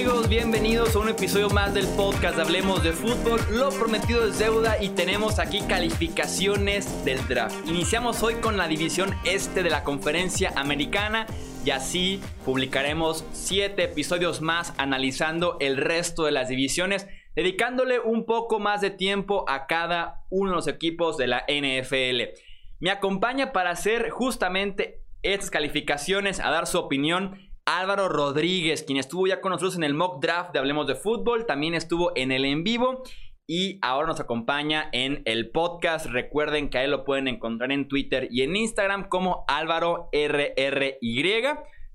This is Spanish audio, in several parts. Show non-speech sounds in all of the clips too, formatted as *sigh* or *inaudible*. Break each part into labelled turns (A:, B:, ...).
A: amigos? Bienvenidos a un episodio más del podcast Hablemos de Fútbol. Lo prometido es deuda y tenemos aquí calificaciones del draft. Iniciamos hoy con la división este de la conferencia americana y así publicaremos 7 episodios más analizando el resto de las divisiones, dedicándole un poco más de tiempo a cada uno de los equipos de la NFL. Me acompaña para hacer justamente estas calificaciones, a dar su opinión Álvaro Rodríguez, quien estuvo ya con nosotros en el mock draft de Hablemos de Fútbol, también estuvo en el en vivo y ahora nos acompaña en el podcast. Recuerden que a él lo pueden encontrar en Twitter y en Instagram como Álvaro RRY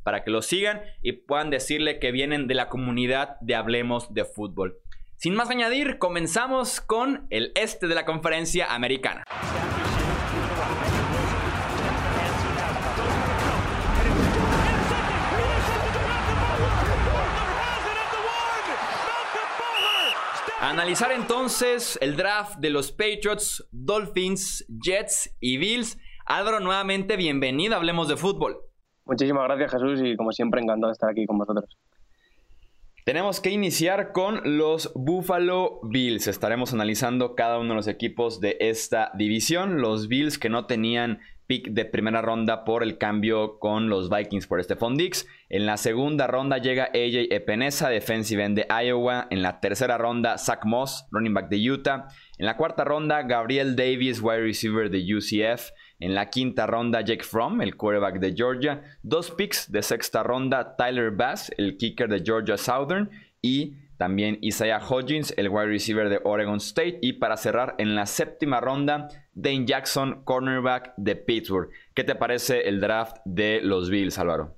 A: para que lo sigan y puedan decirle que vienen de la comunidad de Hablemos de Fútbol. Sin más añadir, comenzamos con el este de la conferencia americana. Analizar entonces el draft de los Patriots, Dolphins, Jets y Bills. Álvaro, nuevamente bienvenido, hablemos de fútbol.
B: Muchísimas gracias Jesús y como siempre encantado de estar aquí con vosotros.
A: Tenemos que iniciar con los Buffalo Bills. Estaremos analizando cada uno de los equipos de esta división. Los Bills que no tenían pick de primera ronda por el cambio con los Vikings por Stephon Dix. En la segunda ronda llega AJ Epinesa, defensive end de Iowa. En la tercera ronda, Zach Moss, running back de Utah. En la cuarta ronda, Gabriel Davis, wide receiver de UCF. En la quinta ronda, Jake Fromm, el quarterback de Georgia. Dos picks de sexta ronda, Tyler Bass, el kicker de Georgia Southern. Y también Isaiah Hodgins, el wide receiver de Oregon State. Y para cerrar, en la séptima ronda, Dane Jackson, cornerback de Pittsburgh. ¿Qué te parece el draft de los Bills, Álvaro?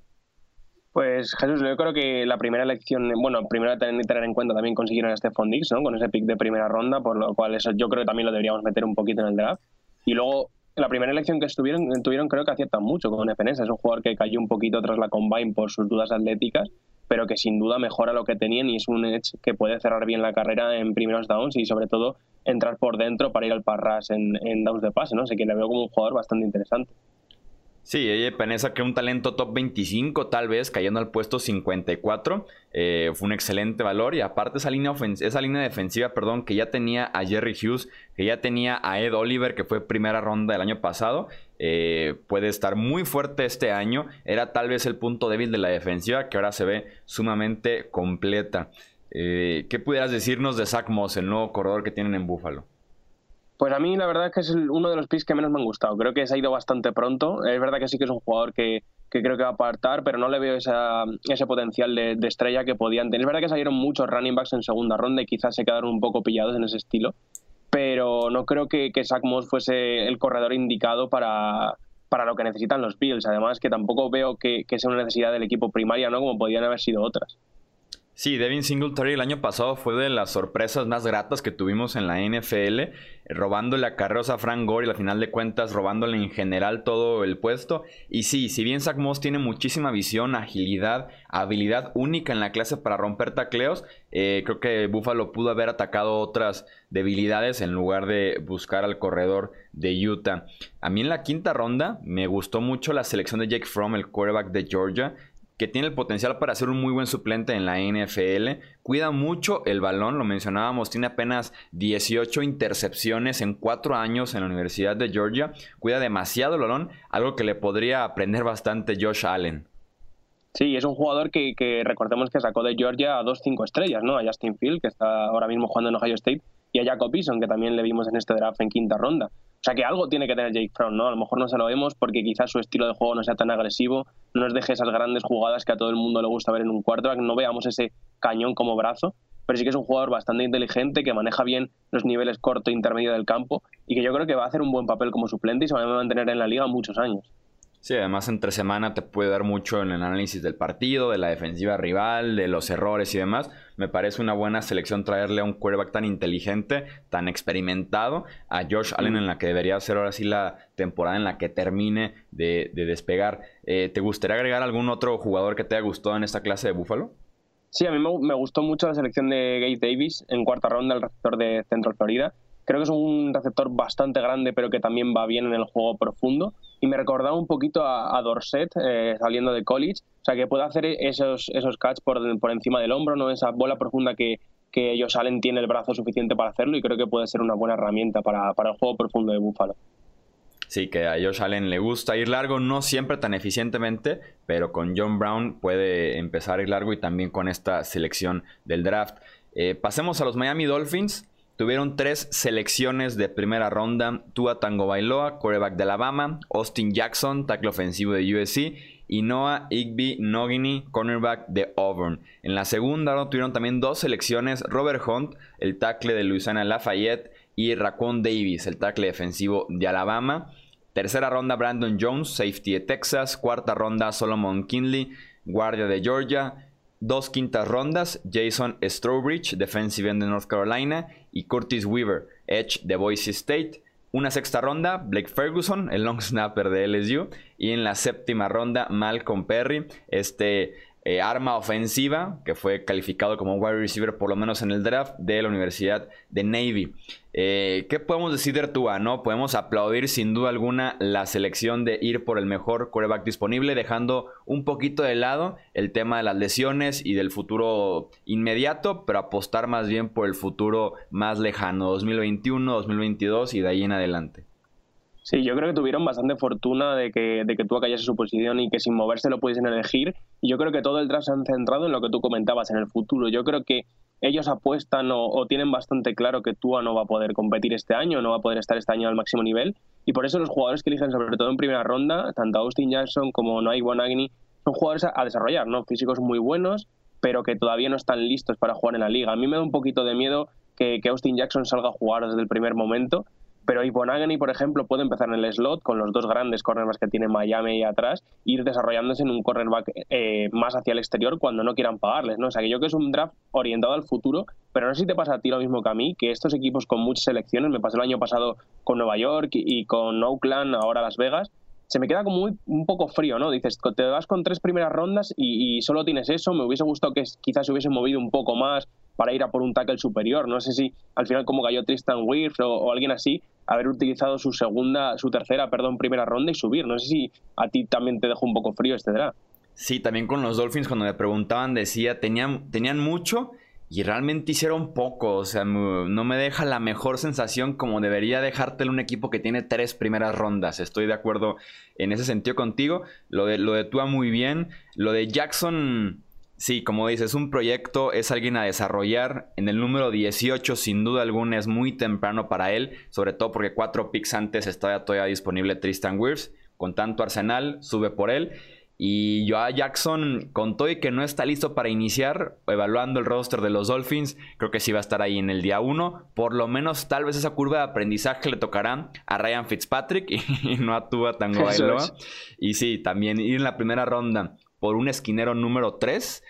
B: Pues Jesús, yo creo que la primera elección, bueno, primero tener, en cuenta también consiguieron a Stephon Diggs, ¿no? Con ese pick de primera ronda, por lo cual eso yo creo que también lo deberíamos meter un poquito en el draft. Y luego, la primera elección que estuvieron, tuvieron creo que aciertan mucho con FNS. Es un jugador que cayó un poquito tras la combine por sus dudas atléticas pero que sin duda mejora lo que tenían y es un edge que puede cerrar bien la carrera en primeros downs y sobre todo entrar por dentro para ir al parras en, en downs de pase, ¿no? Así que le veo como un jugador bastante interesante.
A: Sí, ella Peneza que un talento top 25 tal vez, cayendo al puesto 54. Eh, fue un excelente valor y aparte esa línea, esa línea defensiva, perdón, que ya tenía a Jerry Hughes, que ya tenía a Ed Oliver, que fue primera ronda del año pasado, eh, puede estar muy fuerte este año. Era tal vez el punto débil de la defensiva que ahora se ve sumamente completa. Eh, ¿Qué pudieras decirnos de Zach Moss, el nuevo corredor que tienen en Buffalo?
B: Pues a mí la verdad es que es uno de los picks que menos me han gustado. Creo que se ha ido bastante pronto. Es verdad que sí que es un jugador que, creo que va a apartar, pero no le veo ese potencial de, estrella que podían tener. Es verdad que salieron muchos running backs en segunda ronda y quizás se quedaron un poco pillados en ese estilo, pero no creo que, Zach Moss fuese el corredor indicado para, lo que necesitan los Bills. Además que tampoco veo que, que sea una necesidad del equipo primaria, ¿no? Como podían haber sido otras.
A: Sí, Devin Singletary el año pasado fue de las sorpresas más gratas que tuvimos en la NFL, robándole a carreras a Frank Gore y al final de cuentas robándole en general todo el puesto. Y sí, si bien Zach Moss tiene muchísima visión, agilidad, habilidad única en la clase para romper tacleos, eh, creo que Buffalo pudo haber atacado otras debilidades en lugar de buscar al corredor de Utah. A mí en la quinta ronda me gustó mucho la selección de Jake Fromm, el quarterback de Georgia que tiene el potencial para ser un muy buen suplente en la NFL. Cuida mucho el balón, lo mencionábamos, tiene apenas 18 intercepciones en 4 años en la Universidad de Georgia. Cuida demasiado el balón, algo que le podría aprender bastante Josh Allen.
B: Sí, es un jugador que, que recordemos que sacó de Georgia a dos cinco estrellas, ¿no? A Justin Field, que está ahora mismo jugando en Ohio State, y a Jacob Eason, que también le vimos en este draft en quinta ronda. O sea que algo tiene que tener Jake Fromm, ¿no? A lo mejor no se lo vemos porque quizás su estilo de juego no sea tan agresivo, no nos deje esas grandes jugadas que a todo el mundo le gusta ver en un cuarto, no veamos ese cañón como brazo, pero sí que es un jugador bastante inteligente que maneja bien los niveles corto e intermedio del campo y que yo creo que va a hacer un buen papel como suplente y se va a mantener en la liga muchos años.
A: Sí, además entre semana te puede dar mucho en el análisis del partido, de la defensiva rival, de los errores y demás. Me parece una buena selección traerle a un quarterback tan inteligente, tan experimentado, a Josh Allen en la que debería ser ahora sí la temporada en la que termine de, despegar. Eh, ¿Te gustaría agregar algún otro jugador que te haya gustado en esta clase de Búfalo?
B: Sí, a mí me, gustó mucho la selección de Gate Davis en cuarta ronda, el receptor de Central Florida. Creo que es un receptor bastante grande, pero que también va bien en el juego profundo y me recordaba un poquito a, Dorset eh, saliendo de college, o sea que puede hacer esos, esos catch por, por encima del hombro, no esa bola profunda que, que ellos salen tiene el brazo suficiente para hacerlo y creo que puede ser una buena herramienta para, para el juego profundo de Buffalo.
A: Sí, que a Josh Allen le gusta ir largo, no siempre tan eficientemente, pero con John Brown puede empezar a ir largo y también con esta selección del draft. Eh, pasemos a los Miami Dolphins. Tuvieron tres selecciones de primera ronda: Tua Tango Bailoa, quarterback de Alabama, Austin Jackson, tackle ofensivo de USC, y Noah Igby Nogini, cornerback de Auburn. En la segunda ronda tuvieron también dos selecciones: Robert Hunt, el tackle de Louisiana Lafayette, y Raquan Davis, el tackle defensivo de Alabama. Tercera ronda, Brandon Jones, safety de Texas. Cuarta ronda, Solomon Kinley, guardia de Georgia. Dos quintas rondas, Jason Strowbridge, defensive end de North Carolina. Y Curtis Weaver, edge de Boise State. Una sexta ronda, Blake Ferguson, el long snapper de LSU. Y en la séptima ronda, Malcolm Perry, este eh, arma ofensiva, que fue calificado como wide receiver por lo menos en el draft de la Universidad de Navy. Eh, ¿Qué podemos decir de? No? Podemos aplaudir sin duda alguna la selección de ir por el mejor quarterback disponible, dejando un poquito de lado el tema de las lesiones y del futuro inmediato, pero apostar más bien por el futuro más lejano, 2021, 2022 y de ahí en adelante.
B: Sí, yo creo que tuvieron bastante fortuna de que, de que tú cayese su posición y que sin moverse lo pudiesen elegir. Y yo creo que todo el draft se han centrado en lo que tú comentabas, en el futuro. Yo creo que ellos apuestan o, tienen bastante claro que Tua no va a poder competir este año, no va a poder estar este año al máximo nivel. Y por eso los jugadores que eligen, sobre todo en primera ronda, tanto Austin Jackson como Noah Bonagni, son jugadores a, desarrollar, ¿no? Físicos muy buenos, pero que todavía no están listos para jugar en la liga. A mí me da un poquito de miedo que Austin Jackson salga a jugar desde el primer momento pero Iponagani, por ejemplo, puede empezar en el slot con los dos grandes cornerbacks que tiene Miami y atrás, ir desarrollándose en un cornerback eh, más hacia el exterior cuando no quieran pagarles, ¿no? O sea, que yo creo que es un draft orientado al futuro, pero no sé si te pasa a ti lo mismo que a mí, que estos equipos con muchas selecciones, me pasó el año pasado con Nueva York y con Oakland, ahora Las Vegas, se me queda como un poco frío, ¿no? Dices, te vas con tres primeras rondas y, solo tienes eso. Me hubiese gustado que quizás se hubiese movido un poco más para ir a por un tackle superior. No sé si al final como cayó Tristan Wirth o, alguien así, haber utilizado su segunda, su tercera, perdón, primera ronda y subir. No sé si a ti también te dejó un poco frío este.
A: Sí, también con los Dolphins cuando me preguntaban decía, tenían, tenían mucho y realmente hicieron poco. O sea, no me deja la mejor sensación como debería dejártelo un equipo que tiene tres primeras rondas. Estoy de acuerdo en ese sentido contigo. Lo de, lo de Tua muy bien. Lo de Jackson Sí, como dices, un proyecto es alguien a desarrollar. En el número 18, sin duda alguna, es muy temprano para él, sobre todo porque cuatro picks antes estaba todavía disponible Tristan Wirfs. Con tanto Arsenal, sube por él. Y Joa Jackson contó y que no está listo para iniciar, evaluando el roster de los Dolphins. Creo que sí va a estar ahí en el día 1. Por lo menos, tal vez esa curva de aprendizaje le tocará a Ryan Fitzpatrick *laughs* y, no a Tua Tango Bailoa. Y sí, también ir en la primera ronda por un esquinero número 3.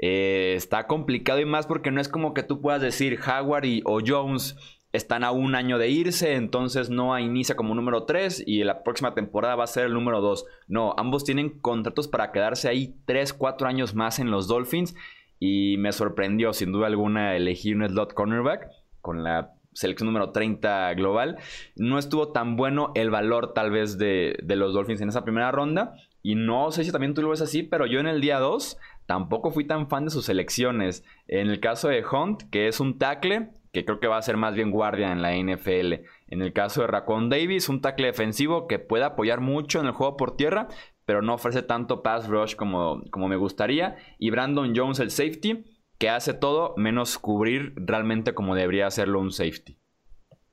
A: Eh, está complicado y más porque no es como que tú puedas decir Howard y, o Jones están a un año de irse, entonces no inicia como número 3 y la próxima temporada va a ser el número 2. No, ambos tienen contratos para quedarse ahí 3, 4 años más en los Dolphins y me sorprendió sin duda alguna elegir un slot cornerback con la selección número 30 global. No estuvo tan bueno el valor tal vez de, de los Dolphins en esa primera ronda, y no sé si también tú lo ves así, pero yo en el día 2 tampoco fui tan fan de sus elecciones. En el caso de Hunt, que es un tackle, que creo que va a ser más bien guardia en la NFL. En el caso de Racon Davis, un tackle defensivo que puede apoyar mucho en el juego por tierra, pero no ofrece tanto pass rush como, como me gustaría. Y Brandon Jones, el safety, que hace todo menos cubrir realmente como debería hacerlo un safety.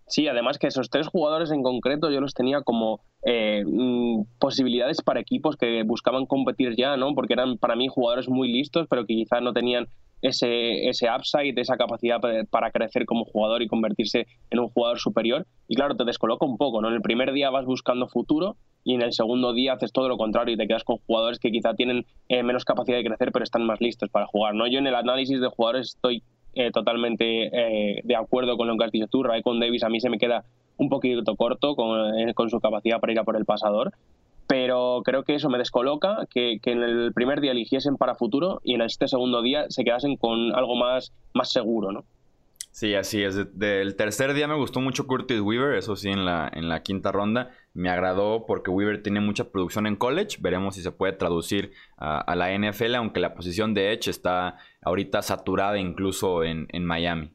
B: Sí, además que esos tres jugadores en concreto yo los tenía como eh, mm, posibilidades para equipos que buscaban competir ya, ¿no? Porque eran para mí jugadores muy listos, pero que quizás no tenían ese, ese upside, esa capacidad para crecer como jugador y convertirse en un jugador superior. Y claro, te descoloca un poco, ¿no? En el primer día vas buscando futuro y en el segundo día haces todo lo contrario y te quedas con jugadores que quizá tienen eh, menos capacidad de crecer, pero están más listos para jugar, ¿no? Yo en el análisis de jugadores estoy eh, totalmente eh, de acuerdo con lo que has dicho tú. con Davis a mí se me queda un poquito corto con, eh, con, su capacidad para ir a por el pasador. Pero creo que eso me descoloca, que, que, en el primer día eligiesen para futuro y en este segundo día se quedasen con algo más, más seguro, ¿no?
A: Sí, así es. Del tercer día me gustó mucho Curtis Weaver, eso sí, en la, en la quinta ronda. Me agradó porque Weaver tiene mucha producción en college. Veremos si se puede traducir a, la NFL, aunque la posición de Edge está ahorita saturada incluso en, Miami.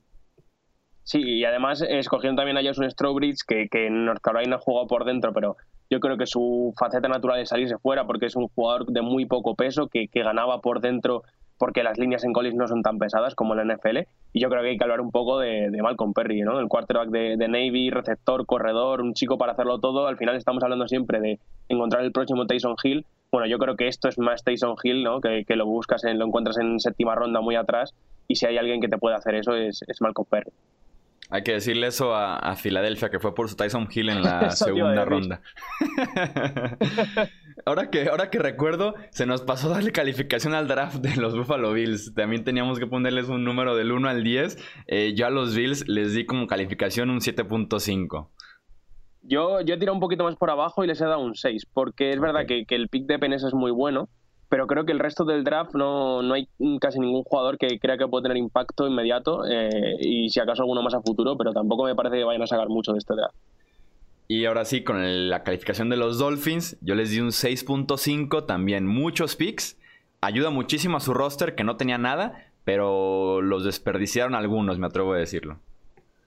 B: Sí, y además escogieron también a Jason Strawbridge, que, que en North Carolina jugó por dentro, pero yo creo que su faceta natural es salirse fuera porque es un jugador de muy poco peso que, que ganaba por dentro porque las líneas en college no son tan pesadas como en la NFL. Y yo creo que hay que hablar un poco de, Malcolm Perry, ¿no? El quarterback de, Navy, receptor, corredor, un chico para hacerlo todo. Al final estamos hablando siempre de encontrar el próximo Tyson Hill. Bueno, yo creo que esto es más Tyson Hill, ¿no? Que, lo buscas, en, lo encuentras en séptima ronda muy atrás. Y si hay alguien que te puede hacer eso es, es Malcolm Perry.
A: Hay que decirle eso a, Filadelfia, que fue por su Tyson Hill en la *laughs* segunda ronda. *laughs* ahora, que, ahora que recuerdo, se nos pasó darle calificación al draft de los Buffalo Bills. También teníamos que ponerles un número del 1 al 10. Eh, yo a los Bills les di como calificación un 7.5.
B: Yo, yo he tirado un poquito más por abajo y les he dado un 6, porque es verdad que, que, el pick de Penes es muy bueno, pero creo que el resto del draft no, no hay casi ningún jugador que crea que puede tener impacto inmediato eh, y si acaso alguno más a futuro, pero tampoco me parece que vayan a sacar mucho de este draft.
A: Y ahora sí, con la calificación de los Dolphins, yo les di un 6.5, también muchos picks. Ayuda muchísimo a su roster que no tenía nada, pero los desperdiciaron algunos, me atrevo a decirlo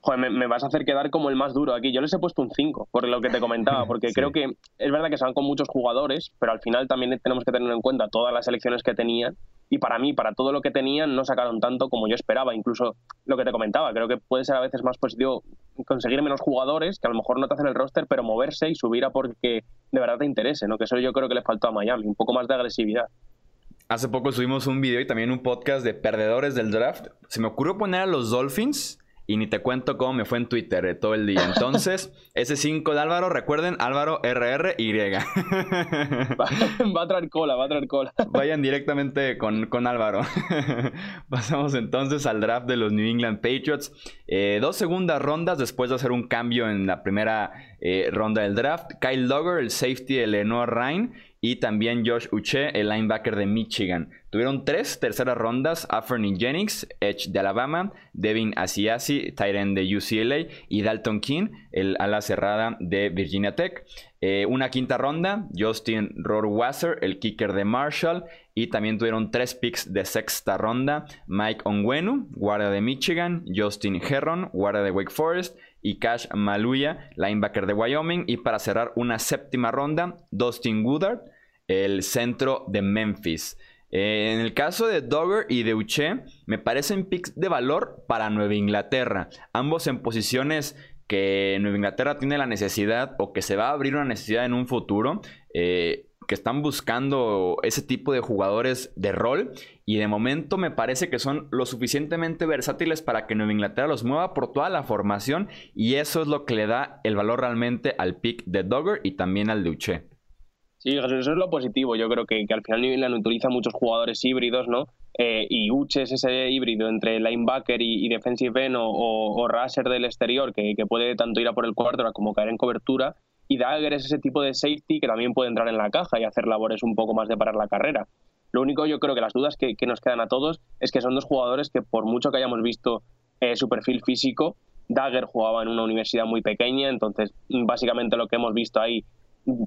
B: joder, me, vas a hacer quedar como el más duro aquí. Yo les he puesto un 5, por lo que te comentaba, *laughs* porque creo que es verdad que se van con muchos jugadores, pero al final también tenemos que tener en cuenta todas las elecciones que tenían. Y para mí, para todo lo que tenían, no sacaron tanto como yo esperaba. Incluso lo que te comentaba, creo que puede ser a veces más positivo conseguir menos jugadores, que a lo mejor no te hacen el roster, pero moverse y subir a porque de verdad te interese, ¿no? Que eso yo creo que le faltó a Miami, un poco más de agresividad.
A: Hace poco subimos un video y también un podcast de perdedores del draft. Se me ocurrió poner a los Dolphins y ni te cuento cómo me fue en Twitter eh, todo el día. Entonces, *laughs* ese 5 de Álvaro, recuerden, Álvaro RRY. *laughs*
B: Va, va, a traer cola, va a traer cola. *laughs*
A: Vayan directamente con, con Álvaro. Pasamos entonces al draft de los New England Patriots. Eh, dos segundas rondas después de hacer un cambio en la primera eh, ronda del draft. Kyle Dogger, el safety de Lenoir Ryan y también Josh Uche, el linebacker de Michigan. Tuvieron tres terceras rondas, Afferny Jennings, Edge de Alabama, Devin Asiasi, Tyren de UCLA y Dalton King, el ala cerrada de Virginia Tech. Eh, una quinta ronda, Justin Rohrwasser, el kicker de Marshall. Y también tuvieron tres picks de sexta ronda, Mike Onwenu, guardia de Michigan, Justin Herron, guardia de Wake Forest y Cash Maluya, linebacker de Wyoming. Y para cerrar una séptima ronda, Dustin Woodard, el centro de Memphis. Eh, en el caso de Dogger y de Uche, me parecen picks de valor para Nueva Inglaterra. Ambos en posiciones que Nueva Inglaterra tiene la necesidad o que se va a abrir una necesidad en un futuro. Eh, que están buscando ese tipo de jugadores de rol y de momento me parece que son lo suficientemente versátiles para que Nueva Inglaterra los mueva por toda la formación y eso es lo que le da el valor realmente al pick de Dogger y también al de Uche.
B: Sí, eso es lo positivo. Yo creo que, al final New England utiliza muchos jugadores híbridos, ¿no? Eh, y Uche es ese híbrido entre linebacker y, defensive end o, o, rusher del exterior que, puede tanto ir a por el cuarto como caer en cobertura. Y Dagger es ese tipo de safety que también puede entrar en la caja y hacer labores un poco más de parar la carrera. Lo único, yo creo que las dudas que, nos quedan a todos es que son dos jugadores que, por mucho que hayamos visto eh, su perfil físico, Dagger jugaba en una universidad muy pequeña, entonces básicamente lo que hemos visto ahí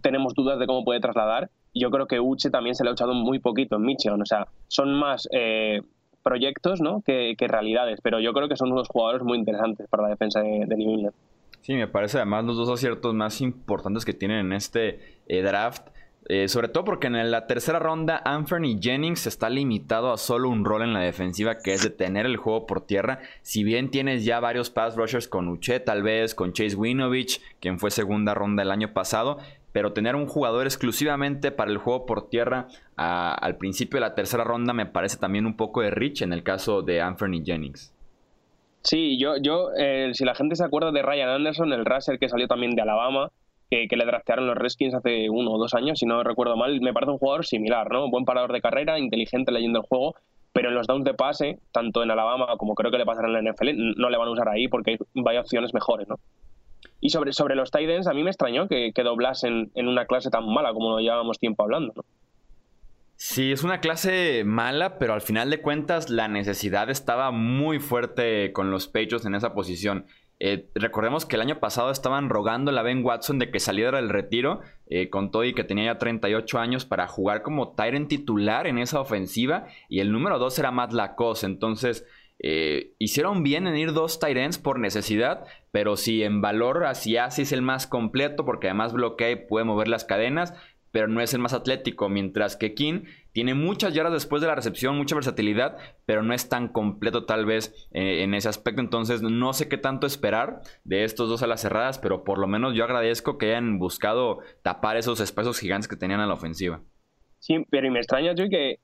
B: tenemos dudas de cómo puede trasladar. Yo creo que Uche también se le ha echado muy poquito en Michigan. O sea, son más eh, proyectos ¿no? que, realidades, pero yo creo que son unos jugadores muy interesantes para la defensa de, New England.
A: Sí, me parece además los dos aciertos más importantes que tienen en este eh, draft. Eh, sobre todo porque en la tercera ronda Anthony Jennings está limitado a solo un rol en la defensiva que es detener el juego por tierra. Si bien tienes ya varios pass rushers con Uche tal vez, con Chase Winovich, quien fue segunda ronda el año pasado, pero tener un jugador exclusivamente para el juego por tierra al principio de la tercera ronda me parece también un poco de rich en el caso de Anthony Jennings.
B: Sí, yo, yo eh, si la gente se acuerda de Ryan Anderson, el racer que salió también de Alabama, que, le draftearon los Redskins hace uno o dos años, si no recuerdo mal, me parece un jugador similar, ¿no? Buen parador de carrera, inteligente leyendo el juego, pero en los downs de pase, tanto en Alabama como creo que le pasará en la NFL, no le van a usar ahí porque hay, opciones mejores, ¿no? Y sobre, sobre los Titans, a mí me extrañó que, que doblasen en una clase tan mala como lo llevábamos tiempo hablando.
A: Sí, es una clase mala, pero al final de cuentas la necesidad estaba muy fuerte con los Patriots en esa posición. Eh, recordemos que el año pasado estaban rogando a Ben Watson de que saliera del retiro, eh, con todo que tenía ya 38 años para jugar como Tyrant titular en esa ofensiva, y el número 2 era Matt Lacoste. Entonces, eh, hicieron bien en ir dos Tyrants por necesidad, pero si en valor así es el más completo, porque además bloquea y puede mover las cadenas, pero no es el más atlético, mientras que King tiene muchas yardas después de la recepción, mucha versatilidad, pero no es tan completo tal vez eh, en ese aspecto. Entonces no sé qué tanto esperar de estos dos a las cerradas, pero por lo menos yo agradezco que hayan buscado tapar esos espacios gigantes que tenían a la ofensiva.
B: Sí, pero y me extraña, Joy, que,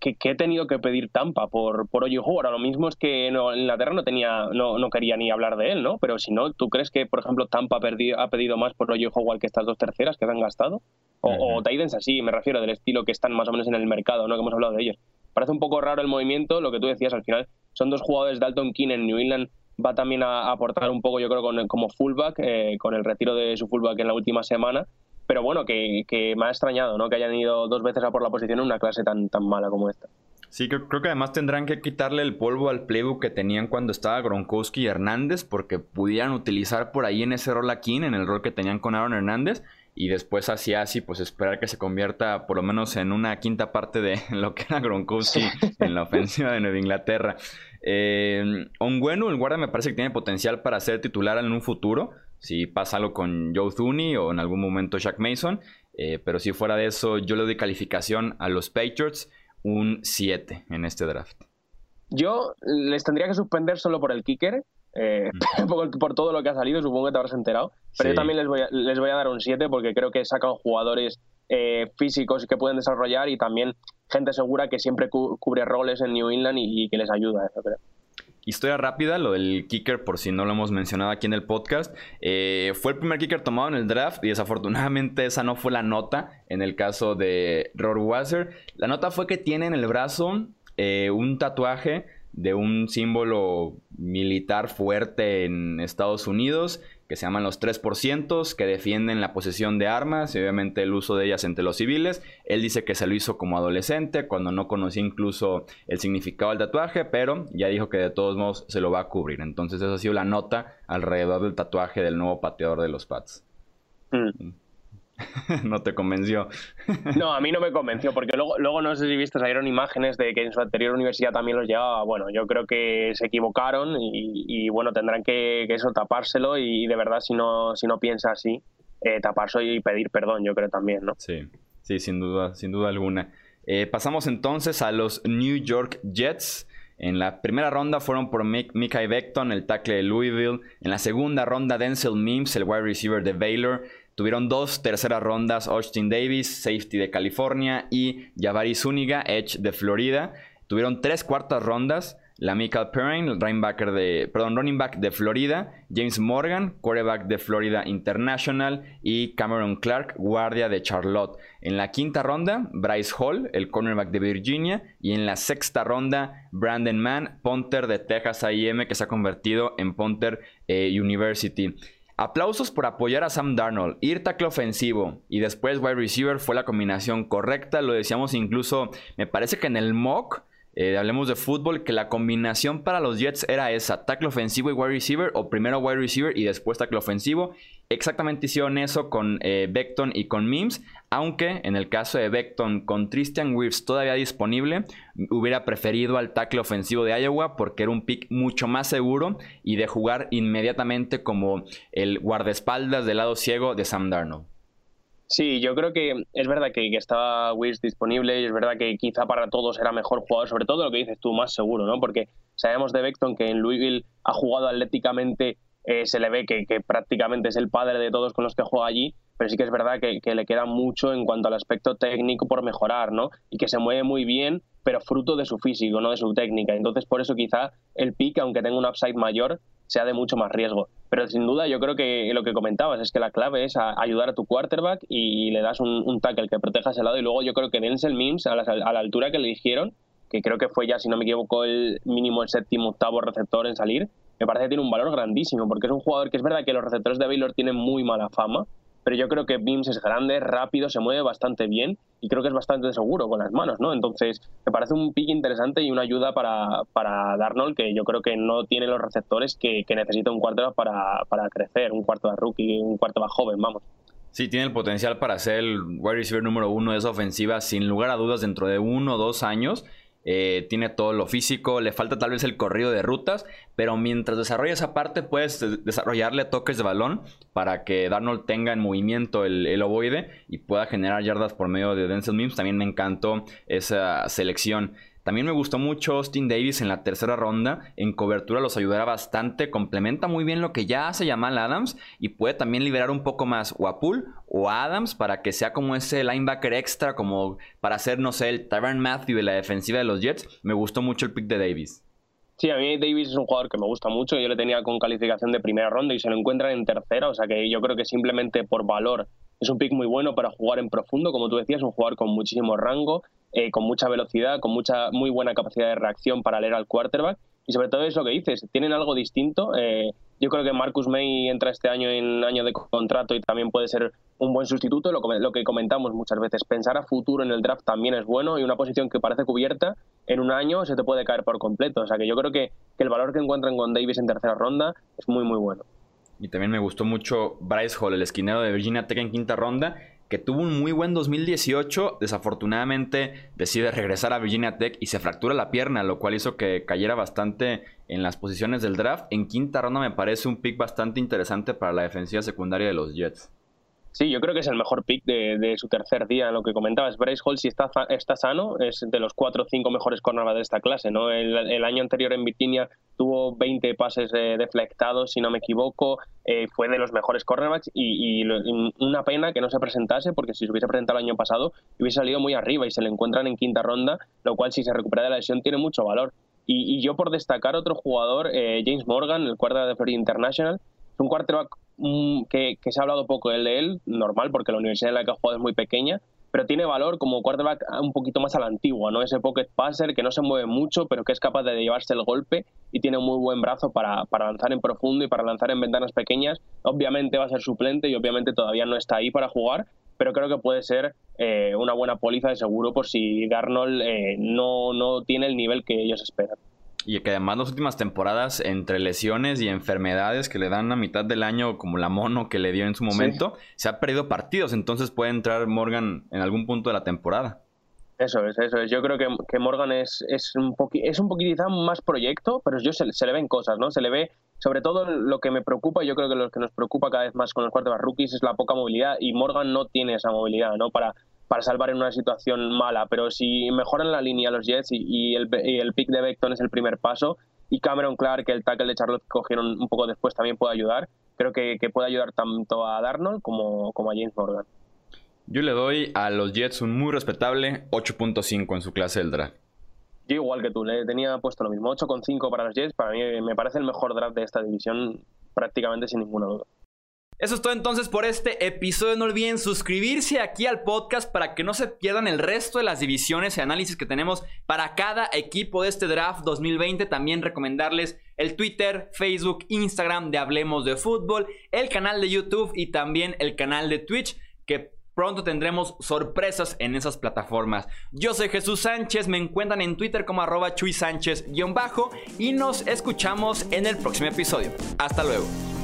B: que, he tenido que pedir Tampa por, por Oye Ahora lo mismo es que no, Inglaterra no tenía, no, no, quería ni hablar de él, ¿no? Pero si no, ¿tú crees que, por ejemplo, Tampa ha, perdido, ha pedido más por Oye igual que estas dos terceras que han gastado? O, Titans así, me refiero, del estilo que están más o menos en el mercado, ¿no? Que hemos hablado de ellos. Parece un poco raro el movimiento, lo que tú decías al final. Son dos jugadores, Dalton King en New England va también a aportar un poco, yo creo, con, como fullback, eh, con el retiro de su fullback en la última semana pero bueno, que, me ha extrañado, ¿no? Que hayan ido dos veces a por la posición en una clase tan, tan mala como esta.
A: Sí, creo, creo, que además tendrán que quitarle el polvo al playbook que tenían cuando estaba Gronkowski y Hernández, porque pudieran utilizar por ahí en ese rol a King, en el rol que tenían con Aaron Hernández, y después así así, pues esperar que se convierta por lo menos en una quinta parte de *laughs* lo que era Gronkowski *laughs* en la ofensiva de Nueva Inglaterra. Eh, Onguenu, el guardia, me parece que tiene potencial para ser titular en un futuro si pasa algo con Joe Thuney o en algún momento Jack Mason. Eh, pero si fuera de eso, yo le doy calificación a los Patriots un 7 en este draft.
B: Yo les tendría que suspender solo por el kicker, eh, *laughs* por, todo lo que ha salido, supongo que te habrás enterado. Pero yo también les voy, a, les voy a dar un 7 porque creo que sacan jugadores eh, físicos que pueden desarrollar y también gente segura que siempre cubre roles en New England y, y que les ayuda, eso creo.
A: Historia rápida, lo del kicker, por si no lo hemos mencionado aquí en el podcast. Eh, fue el primer kicker tomado en el draft y desafortunadamente esa no fue la nota en el caso de Wasser. La nota fue que tiene en el brazo eh, un tatuaje de un símbolo militar fuerte en Estados Unidos que se llaman los 3%, que defienden la posesión de armas y obviamente el uso de ellas entre los civiles. Él dice que se lo hizo como adolescente, cuando no conocía incluso el significado del tatuaje, pero ya dijo que de todos modos se lo va a cubrir. Entonces esa ha sido la nota alrededor del tatuaje del nuevo pateador de los Pats. Mm. *laughs* No te convenció.
B: no, a mí no me convenció, porque luego, luego no sé si viste, salieron imágenes de que en su anterior universidad también los llevaba. Bueno, yo creo que se equivocaron y, bueno, tendrán que, eso tapárselo y, de verdad si no, si no piensa así, eh, taparse y pedir perdón, yo creo también, ¿no?
A: Sí, sí, sin duda, sin duda alguna. Eh, pasamos entonces a los New York Jets. En la primera ronda fueron por Mikai Beckton, el tackle de Louisville. En la segunda ronda, Denzel Mims, el wide receiver de Baylor. Tuvieron dos terceras rondas, Austin Davis, safety de California, y Javari Zuniga, edge de Florida. Tuvieron tres cuartas rondas, la Michael Perrine, perdón, running back de Florida, James Morgan, quarterback de Florida International, y Cameron Clark, guardia de Charlotte. En la quinta ronda, Bryce Hall, el cornerback de Virginia, y en la sexta ronda, Brandon Mann, punter de Texas A&M, que se ha convertido en punter eh, University. Aplausos por apoyar a Sam Darnold. Ir tackle ofensivo y después wide receiver fue la combinación correcta. Lo decíamos incluso, me parece que en el mock, eh, hablemos de fútbol, que la combinación para los Jets era esa: tackle ofensivo y wide receiver, o primero wide receiver y después tackle ofensivo. Exactamente hicieron eso con eh, Beckton y con Mims, aunque en el caso de Beckton con Christian Wirfs todavía disponible, hubiera preferido al tackle ofensivo de Iowa porque era un pick mucho más seguro y de jugar inmediatamente como el guardaespaldas del lado ciego de Sam Darnold.
B: Sí, yo creo que es verdad que, estaba Wirfs disponible y es verdad que quizá para todos era mejor jugador, sobre todo lo que dices tú, más seguro, ¿no? Porque sabemos de Beckton que en Louisville ha jugado atléticamente eh, se le ve que, prácticamente es el padre de todos con los que juega allí, pero sí que es verdad que, le queda mucho en cuanto al aspecto técnico por mejorar, ¿no? Y que se mueve muy bien, pero fruto de su físico, no de su técnica. Entonces, por eso quizá el pick, aunque tenga un upside mayor, sea de mucho más riesgo. Pero sin duda, yo creo que lo que comentabas es que la clave es ayudar a tu quarterback y, le das un, tackle que proteja ese lado. Y luego yo creo que Denzel Mims, a la, a la altura que le dijeron, que creo que fue ya, si no me equivoco, el mínimo el séptimo, octavo receptor en salir, me parece que tiene un valor grandísimo, porque es un jugador que es verdad que los receptores de Baylor tienen muy mala fama, pero yo creo que Bims es grande, rápido, se mueve bastante bien y creo que es bastante seguro con las manos, ¿no? Entonces, me parece un pick interesante y una ayuda para, para Darnold que yo creo que no tiene los receptores que, necesita un cuarto para, para crecer, un cuarto de rookie, un cuarto de joven, vamos.
A: Sí, tiene el potencial para ser el wide receiver número uno de esa ofensiva, sin lugar a dudas, dentro de uno o dos años. Eh, tiene todo lo físico, le falta tal vez el corrido de rutas, pero mientras desarrolla esa parte puedes desarrollarle toques de balón para que Darnold tenga en movimiento el, el ovoide y pueda generar yardas por medio de Denzel Mims. También me encantó esa selección. También me gustó mucho Austin Davis en la tercera ronda. En cobertura los ayudará bastante. Complementa muy bien lo que ya hace Jamal Adams. Y puede también liberar un poco más o a o a Adams para que sea como ese linebacker extra. Como para hacer, no sé, el Tyron Matthew de la defensiva de los Jets. Me gustó mucho el pick de Davis.
B: Sí, a mí Davis es un jugador que me gusta mucho. Yo le tenía con calificación de primera ronda y se lo encuentran en tercera. O sea que yo creo que simplemente por valor es un pick muy bueno para jugar en profundo. Como tú decías, un jugador con muchísimo rango. Eh, con mucha velocidad, con mucha muy buena capacidad de reacción para leer al quarterback. Y sobre todo es lo que dices, tienen algo distinto. Eh, yo creo que Marcus May entra este año en año de contrato y también puede ser un buen sustituto. Lo, lo, que comentamos muchas veces, pensar a futuro en el draft también es bueno y una posición que parece cubierta en un año se te puede caer por completo. O sea que yo creo que, que el valor que encuentran con Davis en tercera ronda es muy, muy bueno.
A: Y también me gustó mucho Bryce Hall, el esquinero de Virginia Tech en quinta ronda que tuvo un muy buen 2018, desafortunadamente decide regresar a Virginia Tech y se fractura la pierna, lo cual hizo que cayera bastante en las posiciones del draft. En quinta ronda me parece un pick bastante interesante para la defensiva secundaria de los Jets.
B: Sí, yo creo que es el mejor pick de, su tercer día. Lo que comentabas, Bryce Hall, si está, está sano, es de los cuatro o cinco mejores cornerbacks de esta clase. ¿no? El, año anterior en Virginia tuvo 20 pases deflectados, si no me equivoco. Eh, fue de los mejores cornerbacks y, una pena que no se presentase, porque si se hubiese presentado el año pasado, hubiese salido muy arriba y se le encuentran en quinta ronda, lo cual, si se recupera de la lesión, tiene mucho valor. Y, yo, por destacar otro jugador, eh, James Morgan, el cuarto de Florida International, es un quarterback que, se ha hablado poco de él, normal, porque la universidad en la que ha jugado es muy pequeña, pero tiene valor como quarterback un poquito más a la antigua, ¿no? Ese pocket passer que no se mueve mucho, pero que es capaz de llevarse el golpe y tiene un muy buen brazo para, lanzar en profundo y para lanzar en ventanas pequeñas. Obviamente va a ser suplente y obviamente todavía no está ahí para jugar, pero creo que puede ser eh, una buena póliza de seguro por si Darnold eh, no, no tiene el nivel que ellos esperan.
A: Y que además las últimas temporadas, entre lesiones y enfermedades que le dan a mitad del año, como la mono que le dio en su momento, se ha perdido partidos. Entonces puede entrar Morgan en algún punto de la temporada.
B: Eso es, eso es. Yo creo que, Morgan es, es un es un más proyecto, pero yo se, le ven cosas, ¿no? Se le ve, sobre todo lo que me preocupa, yo creo que lo que nos preocupa cada vez más con los cuartos rookies es la poca movilidad y Morgan no tiene esa movilidad, ¿no? Para, para salvar en una situación mala. Pero si mejoran la línea los Jets y, el, el, pick de Beckton es el primer paso y Cameron Clark, el tackle de Charlotte que cogieron un poco después, también puede ayudar, creo que, puede ayudar tanto a Darnold como, como a James Morgan.
A: Yo le doy a los Jets un muy respetable 8.5 en su clase del draft.
B: Yo igual que tú, le tenía puesto lo mismo, 8.5 para los Jets, para mí me parece el mejor draft de esta división prácticamente sin ninguna duda.
A: Eso es todo entonces por este episodio. No olviden suscribirse aquí al podcast para que no se pierdan el resto de las divisiones y análisis que tenemos para cada equipo de este draft 2020. También recomendarles el Twitter, Facebook, Instagram de Hablemos de Fútbol, el canal de YouTube y también el canal de Twitch que pronto tendremos sorpresas en esas plataformas. Yo soy Jesús Sánchez, me encuentran en Twitter como arroba Chuy Sánchez-bajo y nos escuchamos en el próximo episodio. Hasta luego.